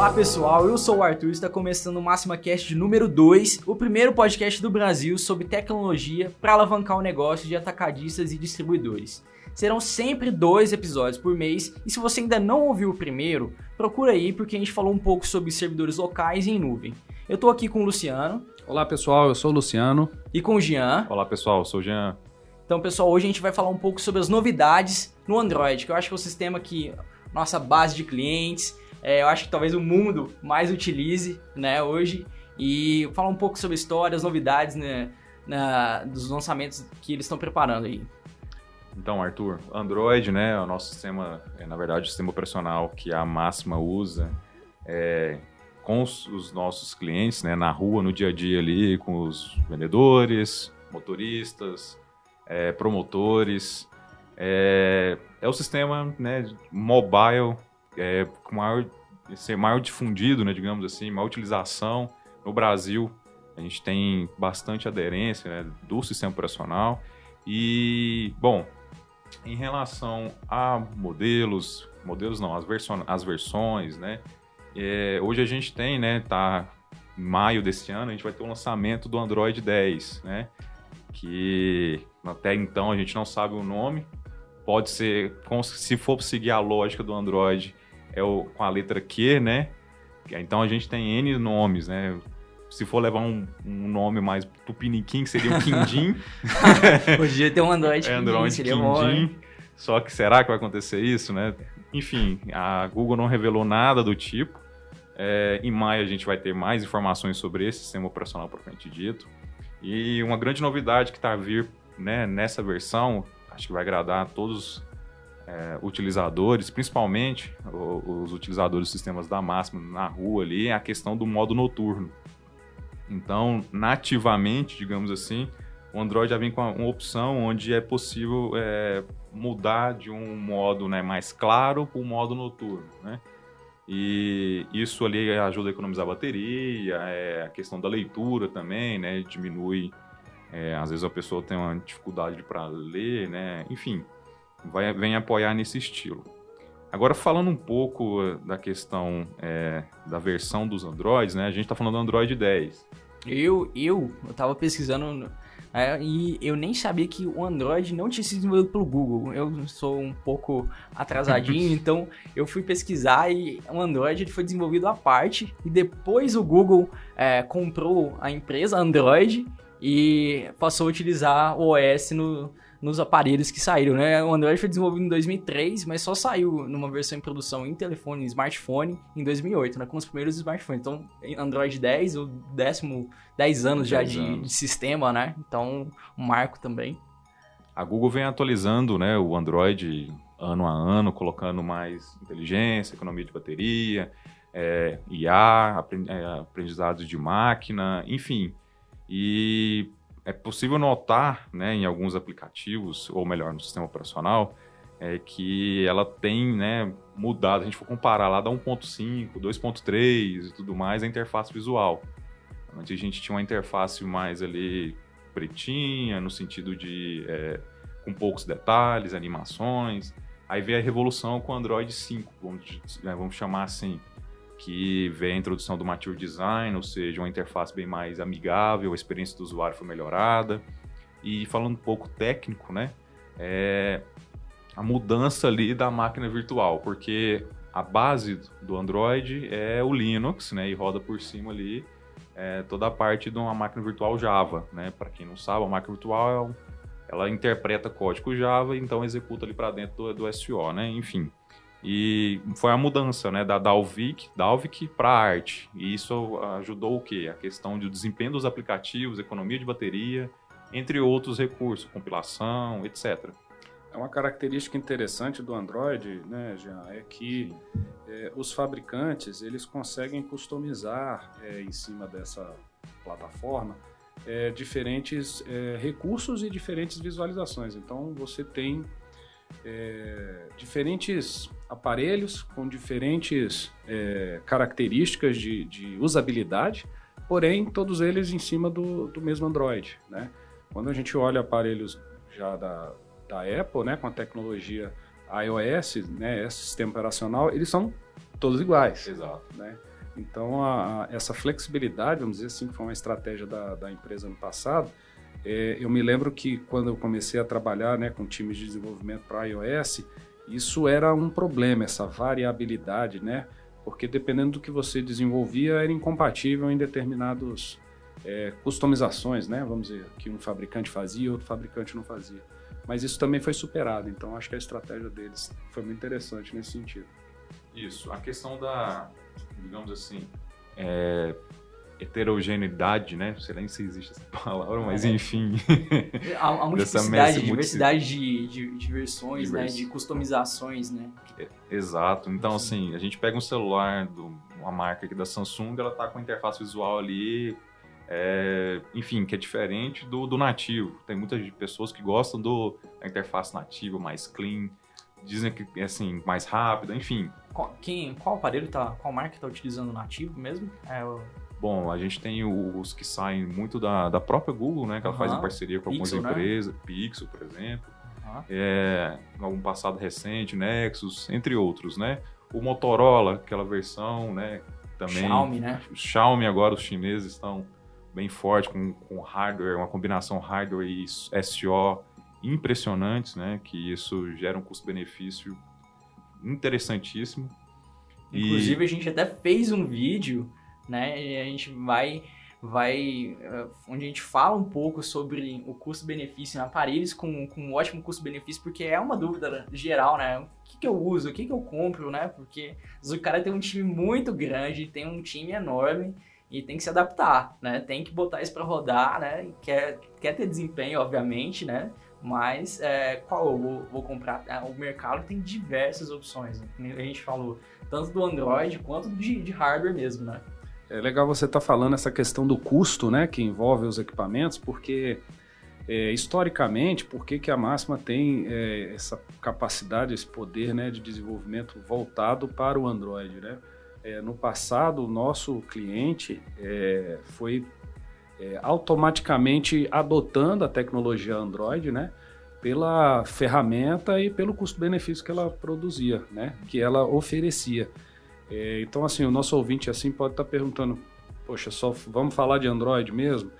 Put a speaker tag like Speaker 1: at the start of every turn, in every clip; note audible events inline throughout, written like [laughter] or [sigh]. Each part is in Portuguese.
Speaker 1: Olá pessoal, eu sou o Arthur e está começando o Máxima Cast número 2, o primeiro podcast do Brasil sobre tecnologia para alavancar o negócio de atacadistas e distribuidores. Serão sempre dois episódios por mês e se você ainda não ouviu o primeiro, procura aí porque a gente falou um pouco sobre servidores locais e em nuvem. Eu estou aqui com o Luciano.
Speaker 2: Olá pessoal, eu sou o Luciano.
Speaker 1: E com o Jean.
Speaker 3: Olá pessoal, eu sou o Jean.
Speaker 1: Então pessoal, hoje a gente vai falar um pouco sobre as novidades no Android, que eu acho que é o sistema que nossa base de clientes, é, eu acho que talvez o mundo mais utilize né, hoje. E falar um pouco sobre histórias, novidades né, na, dos lançamentos que eles estão preparando aí.
Speaker 3: Então, Arthur, Android, né, é o nosso sistema, é, na verdade, o sistema operacional que a Máxima usa é, com os, os, nossos clientes, né, na rua, no dia a dia ali, com os vendedores, motoristas, é, promotores. É, é, o sistema né, mobile é, com maior, ser maior difundido, né, digamos assim, maior utilização no Brasil. A gente tem bastante aderência né, do sistema operacional. E, bom, em relação a modelos, modelos não, as, verso, as versões, né? É, hoje a gente tem, né? Tá em maio desse ano, a gente vai ter o lançamento do Android 10, né? Que até então a gente não sabe o nome. Pode ser, se for seguir a lógica do Android, é o, com a letra Q, né? Então a gente tem N nomes, né? se for levar um, um nome mais tupiniquim, que seria um Quindim. [laughs]
Speaker 1: Podia ter um Android [laughs]
Speaker 3: é, Android seria Quindim. Só que será que vai acontecer isso, né? Enfim, a Google não revelou nada do tipo. É, em maio a gente vai ter mais informações sobre esse sistema operacional propriamente dito. E uma grande novidade que está a vir né, nessa versão, acho que vai agradar a todos é, utilizadores, principalmente os utilizadores dos sistemas da máxima na rua ali, é a questão do modo noturno. Então, nativamente, digamos assim, o Android já vem com uma opção onde é possível é, mudar de um modo né, mais claro para um modo noturno, né? E isso ali ajuda a economizar bateria, é, a questão da leitura também, né? Diminui, é, às vezes a pessoa tem uma dificuldade para ler, né? Enfim, vai, vem apoiar nesse estilo. Agora, falando um pouco eh, da questão é, da versão dos Androids, né? A gente está falando do Android 10.
Speaker 1: Eu, eu, eu tava pesquisando é, e eu nem sabia que o Android não tinha sido desenvolvido pelo Google. Eu sou um pouco atrasadinho, [laughs] então eu fui pesquisar e o Android ele foi desenvolvido à parte e depois o Google é, comprou a empresa Android e passou a utilizar o OS no, nos aparelhos que saíram, né? O Android foi desenvolvido em 2003, mas só saiu numa versão em produção em telefone, em smartphone, em 2008, né? Com os primeiros smartphones. Então, Android 10, o décimo, 10 anos já de, de, sistema, né? Então, um marco também.
Speaker 3: A Google vem atualizando, né, o Android ano a ano, colocando mais inteligência, economia de bateria, é, IA, é, aprendizados de máquina, enfim. E é possível notar né, em alguns aplicativos, ou melhor, no sistema operacional, é que ela tem né, mudado. A gente for comparar lá da 1.5, 2.3 e tudo mais, a interface visual. Antes a gente tinha uma interface mais ali pretinha, no sentido de é, com poucos detalhes, animações. Aí veio a revolução com o Android 5, vamos, né, vamos chamar assim que vê a introdução do Mature Design, ou seja, uma interface bem mais amigável, a experiência do usuário foi melhorada. E falando um pouco técnico, né, é a mudança ali da máquina virtual, porque a base do Android é o Linux, né, e roda por cima ali é, toda a parte de uma máquina virtual Java, né? Para quem não sabe, a máquina virtual ela interpreta código Java, então executa ali para dentro do, do SO, né? Enfim, e foi a mudança né, da Dalvik, Dalvik para arte. E isso ajudou o quê? A questão do desempenho dos aplicativos, economia de bateria, entre outros recursos, compilação, etc.
Speaker 2: É uma característica interessante do Android, né, Jean, é que é, os fabricantes eles conseguem customizar é, em cima dessa plataforma é, diferentes é, recursos e diferentes visualizações. Então você tem é, diferentes aparelhos com diferentes é, características de, de, usabilidade, porém todos eles em cima do, do, mesmo Android. Né? Quando a gente olha aparelhos já da, da Apple, né, com a tecnologia iOS, né, esse sistema operacional, eles são todos iguais.
Speaker 3: Exato.
Speaker 2: Né? Então, a, a, essa flexibilidade, vamos dizer assim, que foi uma estratégia da, da empresa no passado, é, eu me lembro que quando eu comecei a trabalhar né, com times de desenvolvimento para iOS, isso era um problema, essa variabilidade, né? Porque dependendo do que você desenvolvia, era incompatível em determinados é, customizações, né? Vamos dizer, que um fabricante fazia e outro fabricante não fazia. Mas isso também foi superado, então acho que a estratégia deles foi muito interessante nesse sentido.
Speaker 3: Isso, a questão da, digamos assim, é, heterogeneidade, né? Não sei nem se existe essa [laughs] palavra, mas é. enfim.
Speaker 1: A, a [laughs] multiplicidade, diversidade de, de, de versões, né? De customizações, né?
Speaker 3: É, exato. Então, assim, a gente pega um celular de uma marca aqui da Samsung, ela tá com a interface visual ali, é, enfim, que é diferente do, do nativo. Tem muitas pessoas que gostam do, da interface nativa, mais clean, dizem que é assim, mais rápida, enfim.
Speaker 1: Qual, quem, qual aparelho tá, qual marca está utilizando o nativo mesmo? É o
Speaker 3: Bom, a gente tem os que saem muito da, da própria Google, né? Que ela faz em parceria com algumas Pixel, né? empresas, né? Pixel, por exemplo. Uhum. É, algum passado recente, Nexus, entre outros, né? O Motorola, aquela versão, né? Também.
Speaker 1: Xiaomi, né?
Speaker 3: O Xiaomi agora, os chineses estão bem fortes com, com hardware, uma combinação hardware e SO impressionantes, né? Que isso gera um custo-benefício interessantíssimo.
Speaker 1: Inclusive, e... a gente até fez um vídeo né? A gente vai vai eh, onde a gente fala um pouco sobre o custo-benefício em aparelhos com, com um ótimo custo-benefício, porque é uma dúvida geral, né? O que, que eu uso, o que, que eu compro, né? Porque o cara tem um time muito grande, tem um time enorme e tem que se adaptar, né? Tem que botar isso para rodar, né? Quer, quer ter desempenho, obviamente, né? Mas é, qual eu vou, vou comprar? É, o mercado tem diversas opções, né? a gente falou, tanto do Android quanto de, de hardware mesmo, né?
Speaker 2: É legal você estar tá falando essa questão do custo, né, que envolve os equipamentos, porque é, historicamente, por que, que a Máxima tem é, essa capacidade, esse poder né, de desenvolvimento voltado para o Android, né? É, no passado, o nosso cliente é, foi é, automaticamente adotando a tecnologia Android, né? Pela ferramenta e pelo custo-benefício que ela produzia, né? Que ela oferecia. É, então, assim, o nosso ouvinte assim pode estar tá perguntando, poxa, só vamos falar de Android mesmo?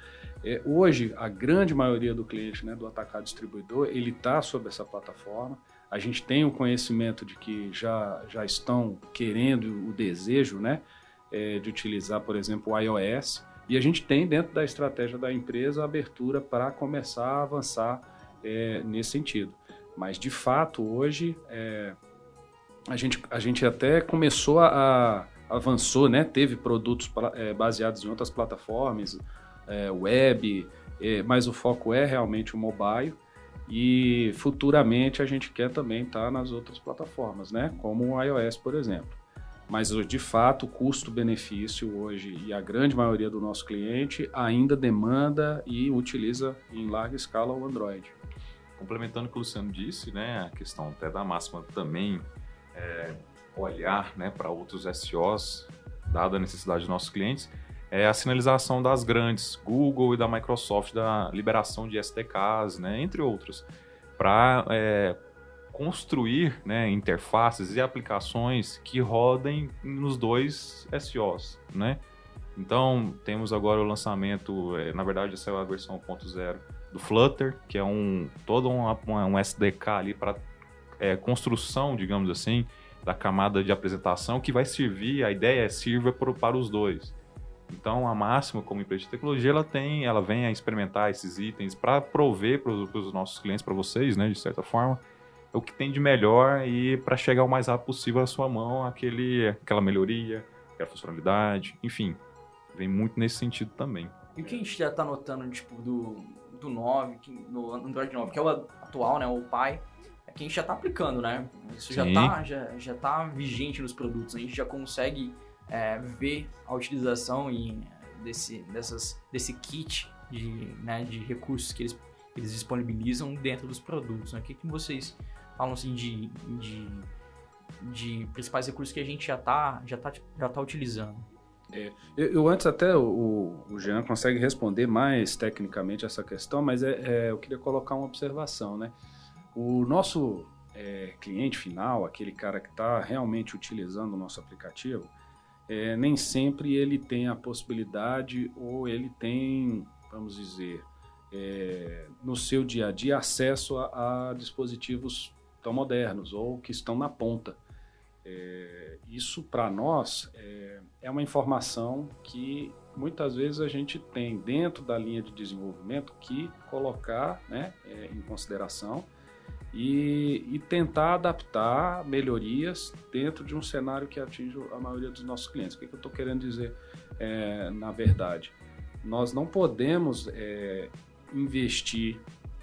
Speaker 2: É, hoje, a grande maioria do cliente né, do atacado distribuidor, ele está sobre essa plataforma. A gente tem o conhecimento de que já, já estão querendo o desejo né, é, de utilizar, por exemplo, o iOS. E a gente tem, dentro da estratégia da empresa, a abertura para começar a avançar é, nesse sentido. Mas, de fato, hoje, é, a gente, a gente até começou a, a avançou, né? Teve produtos é, baseados em outras plataformas, é, web, é, mas o foco é realmente o mobile. E futuramente a gente quer também estar tá nas outras plataformas, né? Como o iOS, por exemplo. Mas de fato, o custo-benefício hoje e a grande maioria do nosso cliente ainda demanda e utiliza em larga escala o Android.
Speaker 3: Complementando o que o Luciano disse, né, a questão até da máxima também é, olhar né, para outros SOs, dada a necessidade dos nossos clientes, é a sinalização das grandes, Google e da Microsoft, da liberação de SDKs, né, entre outros, para é, construir né, interfaces e aplicações que rodem nos dois SOs. Né? Então, temos agora o lançamento, é, na verdade, essa é a versão 1.0 do Flutter, que é um todo um, um SDK ali para é, construção, digamos assim, da camada de apresentação que vai servir, a ideia é sirva para, para os dois. Então, a Máxima, como empresa de tecnologia, ela tem, ela vem a experimentar esses itens para prover para os nossos clientes, para vocês, né, de certa forma, o que tem de melhor e para chegar o mais rápido possível à sua mão aquele, aquela melhoria, aquela funcionalidade, enfim, vem muito nesse sentido também.
Speaker 1: E o que a gente já está notando, tipo, do, do 9, do Android 9, que é o atual, né, o pai, é que a gente já está aplicando, né? Isso já está já, já tá vigente nos produtos. A gente já consegue é, ver a utilização e, desse, dessas, desse kit de, né, de recursos que eles, eles disponibilizam dentro dos produtos. Né? O que, que vocês falam assim, de, de, de principais recursos que a gente já está já tá, já tá utilizando?
Speaker 2: É, eu, eu, antes até o, o Jean consegue responder mais tecnicamente essa questão, mas é, é, eu queria colocar uma observação, né? O nosso é, cliente final, aquele cara que está realmente utilizando o nosso aplicativo, é, nem sempre ele tem a possibilidade ou ele tem, vamos dizer, é, no seu dia a dia acesso a, a, dispositivos tão modernos ou que estão na ponta. É, isso para nós é, é uma informação que muitas vezes a gente tem dentro da linha de desenvolvimento que colocar né, é, em consideração e, e, tentar adaptar melhorias dentro de um cenário que atinge a maioria dos nossos clientes. O que, que eu estou querendo dizer é, na verdade? Nós não podemos é, investir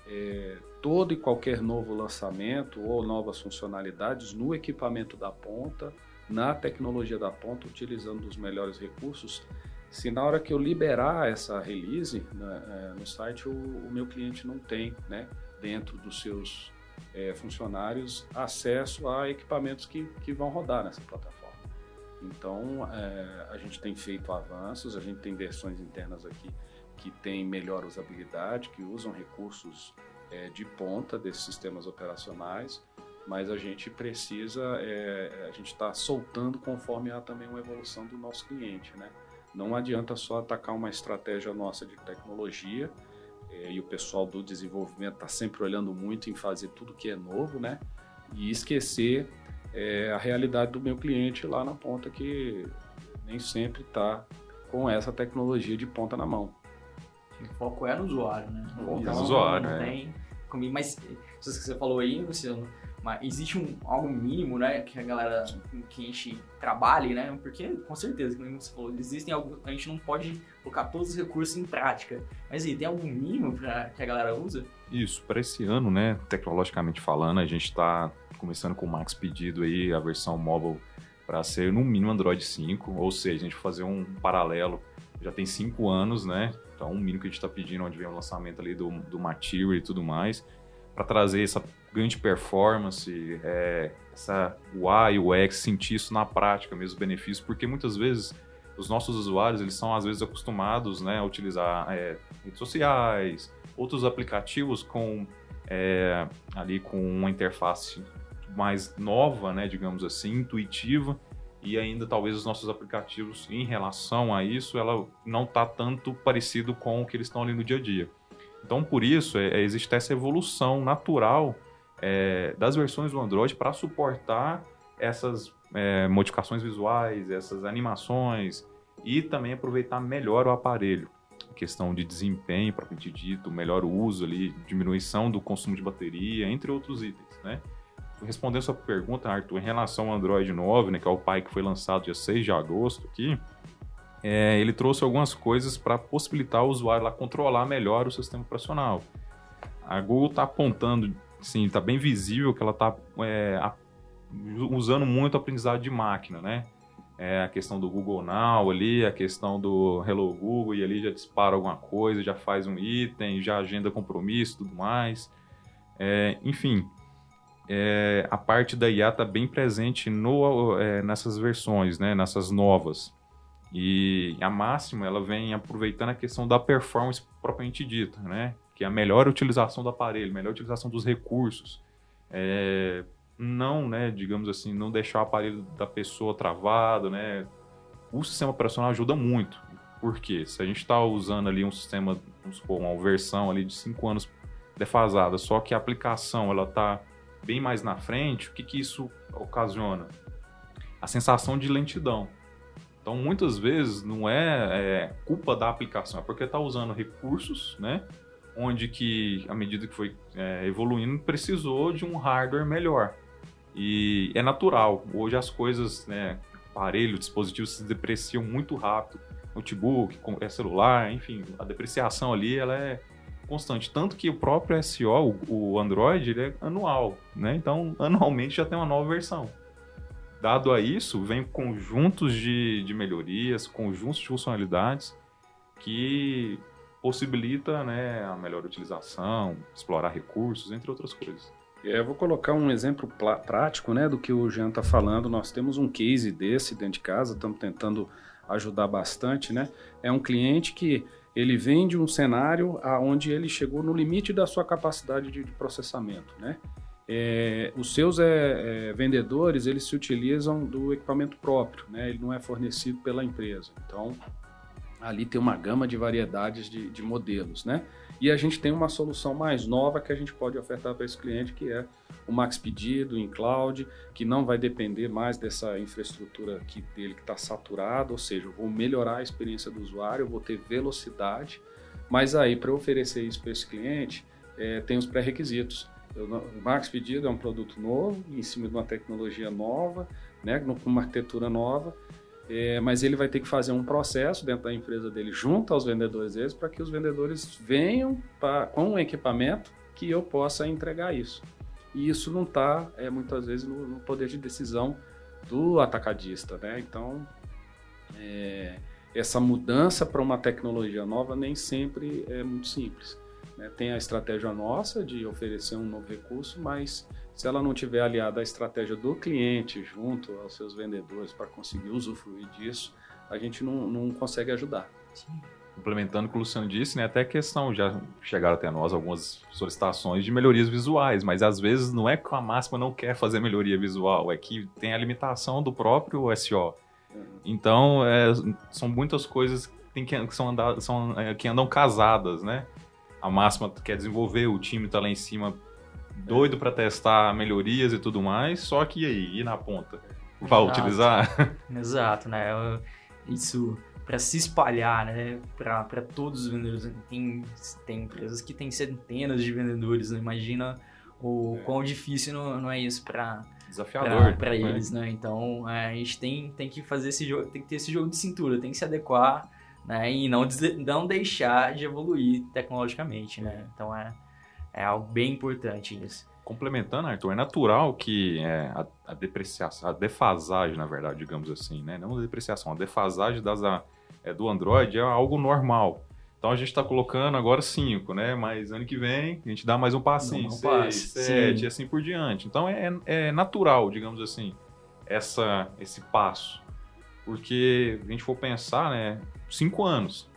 Speaker 2: é, todo e qualquer novo lançamento ou novas funcionalidades no equipamento da ponta, na tecnologia da ponta, utilizando os melhores recursos, se na hora que eu liberar essa release né, é, no site, o, o, meu cliente não tem, né, dentro dos seus é, funcionários, acesso a equipamentos que, que vão rodar nessa plataforma. Então, é, a gente tem feito avanços, a gente tem versões internas aqui que têm melhor usabilidade, que usam recursos é, de ponta desses sistemas operacionais, mas a gente precisa, é, a gente está soltando conforme há também uma evolução do nosso cliente, né? Não adianta só atacar uma estratégia nossa de tecnologia, é, e o pessoal do desenvolvimento está sempre olhando muito em fazer tudo que é novo, né? E esquecer é, a realidade do meu cliente lá na ponta, que nem sempre está com essa tecnologia de ponta na mão.
Speaker 1: O foco é no usuário, né?
Speaker 3: O então, no usuário,
Speaker 1: não
Speaker 3: é.
Speaker 1: Tem comigo, mas isso que você falou aí, Luciano, mas existe um, algo mínimo, né, que a galera, que a gente trabalhe, né, porque com certeza, como você falou, existem algo, a gente não pode colocar todos os recursos em prática, mas aí, tem algum mínimo para que a galera usa?
Speaker 3: Isso, para esse ano, né, tecnologicamente falando, a gente está começando com o Max pedido aí, a versão mobile para ser no mínimo Android 5, ou seja, a gente fazer um paralelo, já tem 5 anos, né, então um mínimo que a gente está pedindo, onde vem o lançamento ali do, do Material e tudo mais, para trazer essa grande performance, é, essa UI, UX, sentir isso na prática, mesmo benefícios, porque muitas vezes os nossos usuários eles são às vezes acostumados né, a utilizar é, redes sociais, outros aplicativos com é, ali com uma interface mais nova, né, digamos assim, intuitiva e ainda talvez os nossos aplicativos em relação a isso ela não está tanto parecido com o que eles estão ali no dia a dia. Então, por isso, é, é, existe essa evolução natural é, das versões do Android para suportar essas é, modificações visuais, essas animações e também aproveitar melhor o aparelho. questão de desempenho, propriamente dito, melhor uso ali, diminuição do consumo de bateria, entre outros itens, né? Respondendo sua pergunta, Arthur, em relação ao Android 9, né, que é o pai que foi lançado dia 6 de agosto aqui, é, ele trouxe algumas coisas para possibilitar o usuário lá controlar melhor o sistema operacional. A Google está apontando, sim, está bem visível que ela está é, usando muito aprendizado de máquina, né? É a questão do Google Now ali, a questão do Hello Google e ali já dispara alguma coisa, já faz um item, já agenda compromisso, tudo mais. É, enfim, é, a parte da IA está bem presente no, é, nessas versões, né, nessas novas. E a máxima ela vem aproveitando a questão da performance propriamente dita, né? Que é a melhor utilização do aparelho, melhor utilização dos recursos. É, não, né, digamos assim, não deixar o aparelho da pessoa travado, né? O sistema operacional ajuda muito. Por quê? Se a gente está usando ali um sistema, vamos supor, uma versão ali de 5 anos defasada, só que a aplicação ela está bem mais na frente, o que, que isso ocasiona? A sensação de lentidão. Então, muitas vezes não é, é culpa da aplicação, é porque está usando recursos, né? Onde que, à medida que foi é, evoluindo, precisou de um hardware melhor. E é natural. Hoje as coisas, né? Aparelho, dispositivos se depreciam muito rápido. Notebook, é celular, enfim, a depreciação ali ela é constante. Tanto que o próprio SO, o Android, ele é anual, né? Então, [laughs] anualmente já tem uma nova versão. Dado a isso, vem conjuntos de, de melhorias, conjuntos de funcionalidades que possibilita né, a melhor utilização, explorar recursos, entre outras coisas.
Speaker 2: Eu vou colocar um exemplo prático né, do que o Jean está falando. Nós temos um case desse dentro de casa, estamos tentando ajudar bastante. Né? É um cliente que ele vende um cenário onde ele chegou no limite da sua capacidade de processamento. Né? é, os seus é, é, vendedores eles se utilizam do equipamento próprio, né? ele não é fornecido pela empresa. Então, ali tem uma gama de variedades de, de modelos. Né? E a gente tem uma solução mais nova que a gente pode ofertar para esse cliente, que é o Max Pedido em cloud, que não vai depender mais dessa infraestrutura aqui dele que está saturada, ou seja, eu vou melhorar a experiência do usuário, eu vou ter velocidade, mas aí para oferecer isso para esse cliente, é, tem os pré-requisitos. O Max Pedido é um produto novo, em cima de uma tecnologia nova, né, com uma arquitetura nova, é, mas ele vai ter que fazer um processo dentro da empresa dele, junto aos vendedores deles, para que os vendedores venham pra, com um equipamento que eu possa entregar isso. E isso não está, é, muitas vezes, no, no, poder de decisão do atacadista. Né? Então, é, essa mudança para uma tecnologia nova nem sempre é muito simples. Né? Tem a estratégia nossa de oferecer um novo recurso, mas se ela não tiver aliada à estratégia do cliente junto aos seus vendedores para conseguir usufruir disso, a gente não, não consegue ajudar. Sim.
Speaker 3: Complementando o que o Luciano disse, né, até questão, já chegaram até nós algumas solicitações de melhorias visuais, mas às vezes não é que a máxima não quer fazer melhoria visual, é que tem a limitação do próprio SO. Uhum. Então, é, são muitas coisas que, que, são, andar, são é, que andam casadas, né? a máxima quer desenvolver, o time tá lá em cima doido para testar melhorias e tudo mais, só que aí, e na ponta? Vai Exato. utilizar? [laughs]
Speaker 1: Exato, né? Isso para se espalhar, né? Para todos os vendedores. Tem, tem empresas que têm centenas de vendedores, né? imagina o é. quão difícil não, não é isso para
Speaker 3: desafiador
Speaker 1: para né? eles, né? Então é, a gente tem, tem que fazer esse jogo, tem que ter esse jogo de cintura, tem que se adequar né? E não, não deixar de evoluir tecnologicamente, né? Então é, é algo bem importante isso.
Speaker 3: Complementando, Arthur, é natural que é, a, a, depreciação, a defasagem, na verdade, digamos assim, né? Não a depreciação, a defasagem das, a, é, do Android é algo normal. Então a gente está colocando agora 5, né? Mas ano que vem a gente dá mais um passinho, 6, 7 e assim por diante. Então é, é natural, digamos assim, essa, esse passo. Porque a gente for pensar, né? Cinco anos.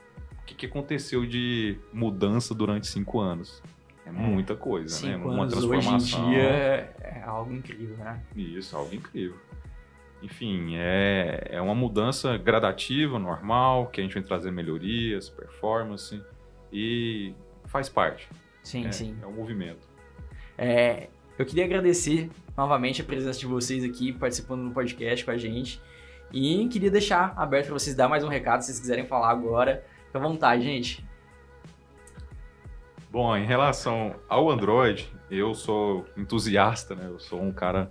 Speaker 3: O que, que aconteceu de mudança durante cinco anos? É, é muita coisa, né?
Speaker 1: Uma transformação. Hoje em dia é, é algo incrível, né?
Speaker 3: Isso, algo incrível. Enfim, é, é uma mudança gradativa, normal, que a gente vai trazer melhorias, performance e faz parte.
Speaker 1: Sim,
Speaker 3: é,
Speaker 1: sim.
Speaker 3: É um movimento.
Speaker 1: É, eu queria agradecer novamente a presença de vocês aqui participando do podcast com a gente. E queria deixar aberto para vocês dar mais um recado, se vocês quiserem falar agora. Fica à vontade, gente.
Speaker 3: Bom, em relação ao Android, eu sou entusiasta, né? Eu sou um cara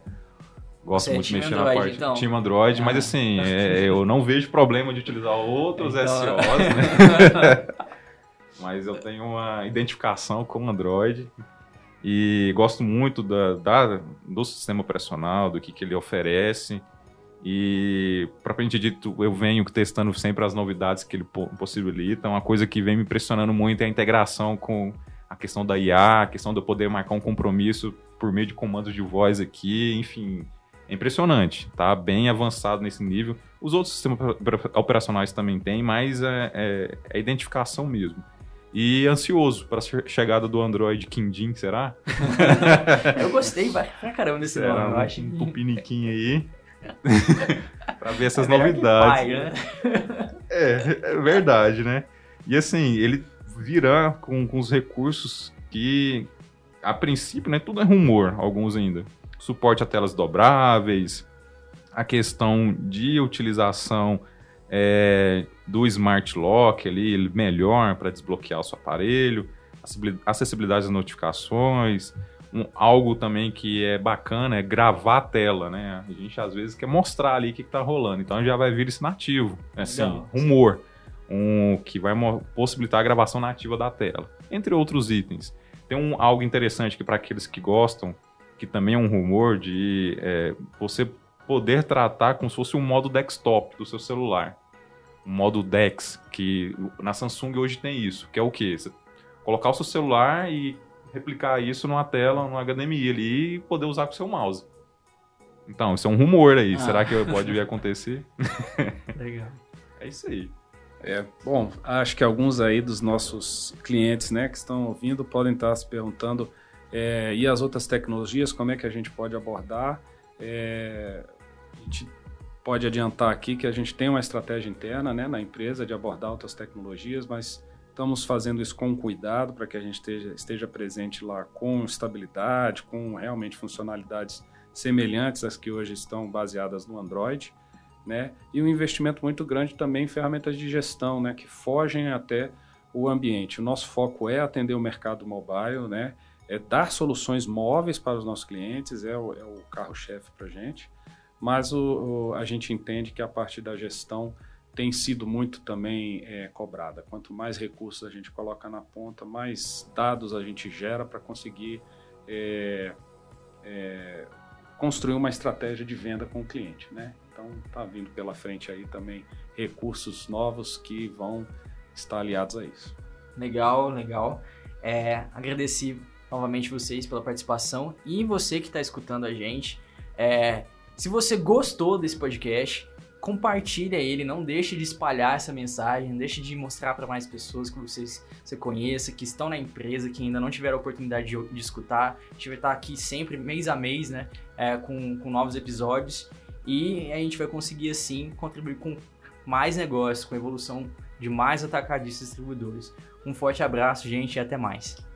Speaker 3: gosto Você é muito de mexer Android, na parte então. time Android, ah. mas assim, é, eu não vejo problema de utilizar outros então... SOs, né? [laughs] mas eu tenho uma identificação com Android e gosto muito da, da, do sistema operacional, do que, que ele oferece. E, propriamente dito, eu venho testando sempre as novidades que ele possibilita. Uma coisa que vem me impressionando muito é a integração com a questão da IA, a questão de eu poder marcar um compromisso por meio de comandos de voz aqui, enfim. É impressionante, tá? Bem avançado nesse nível. Os outros sistemas operacionais também têm, mas é, é, é identificação mesmo. E ansioso para a chegada do Android Kindin, será? [laughs]
Speaker 1: eu gostei vai pra caramba desse será nome.
Speaker 3: Um, eu acho um aí. [laughs] para ver essas é novidades. Pai, né? é, é verdade, né? E assim, ele virá com, com os recursos que, a princípio, né, tudo é rumor, alguns ainda. Suporte a telas dobráveis, a questão de utilização é, do Smart Lock ali, melhor para desbloquear o seu aparelho, acessibilidade às notificações, um, algo também que é bacana é gravar a tela, né? A gente às vezes quer mostrar ali o que, está rolando, então já vai vir isso nativo, assim, Legal. rumor, um, que vai possibilitar a gravação nativa da tela, entre outros itens. Tem um, algo interessante que para aqueles que gostam, que também é um rumor de é, você poder tratar como se fosse um modo desktop do seu celular. Um modo DeX, que na Samsung hoje tem isso, que é o quê? Você colocar o seu celular e replicar isso numa tela, no HDMI ali e poder usar com o seu mouse. Então, isso é um rumor aí. Ah. Será que pode vir acontecer? [laughs]
Speaker 1: Legal.
Speaker 3: é isso aí.
Speaker 2: É, bom, acho que alguns aí dos nossos clientes, né, que estão ouvindo podem estar se perguntando É, e as outras tecnologias, como é que a gente pode abordar? É, a gente pode adiantar aqui que a gente tem uma estratégia interna né, na empresa de abordar outras tecnologias, mas estamos fazendo isso com cuidado para que a gente esteja, esteja presente lá com estabilidade, com realmente funcionalidades semelhantes às que hoje estão baseadas no Android. Né? E um investimento muito grande também em ferramentas de gestão, né? que fogem até o ambiente. O nosso foco é atender o mercado mobile, né? é dar soluções móveis para os nossos clientes, é o, é o carro-chefe para a gente, mas o, o, a gente entende que a parte da gestão tem sido muito também é, cobrada. Quanto mais recursos a gente coloca na ponta, mais dados a gente gera para conseguir é, é, construir uma estratégia de venda com o cliente. Né? Então, está vindo pela frente aí também recursos novos que vão estar aliados a isso.
Speaker 1: Legal, legal. É, agradeci novamente vocês pela participação e você que está escutando a gente. É, se você gostou desse podcast, compartilha ele, não deixe de espalhar essa mensagem, não deixe de mostrar para mais pessoas que vocês você conheça, que estão na empresa, que ainda não tiveram a oportunidade de, de escutar. A gente vai estar aqui sempre, mês a mês, né, é, com, com novos episódios e a gente vai conseguir, assim, contribuir com mais negócios, com a evolução de mais atacadistas distribuidores. Um forte abraço, gente, e até mais.
Speaker 3: Até mais.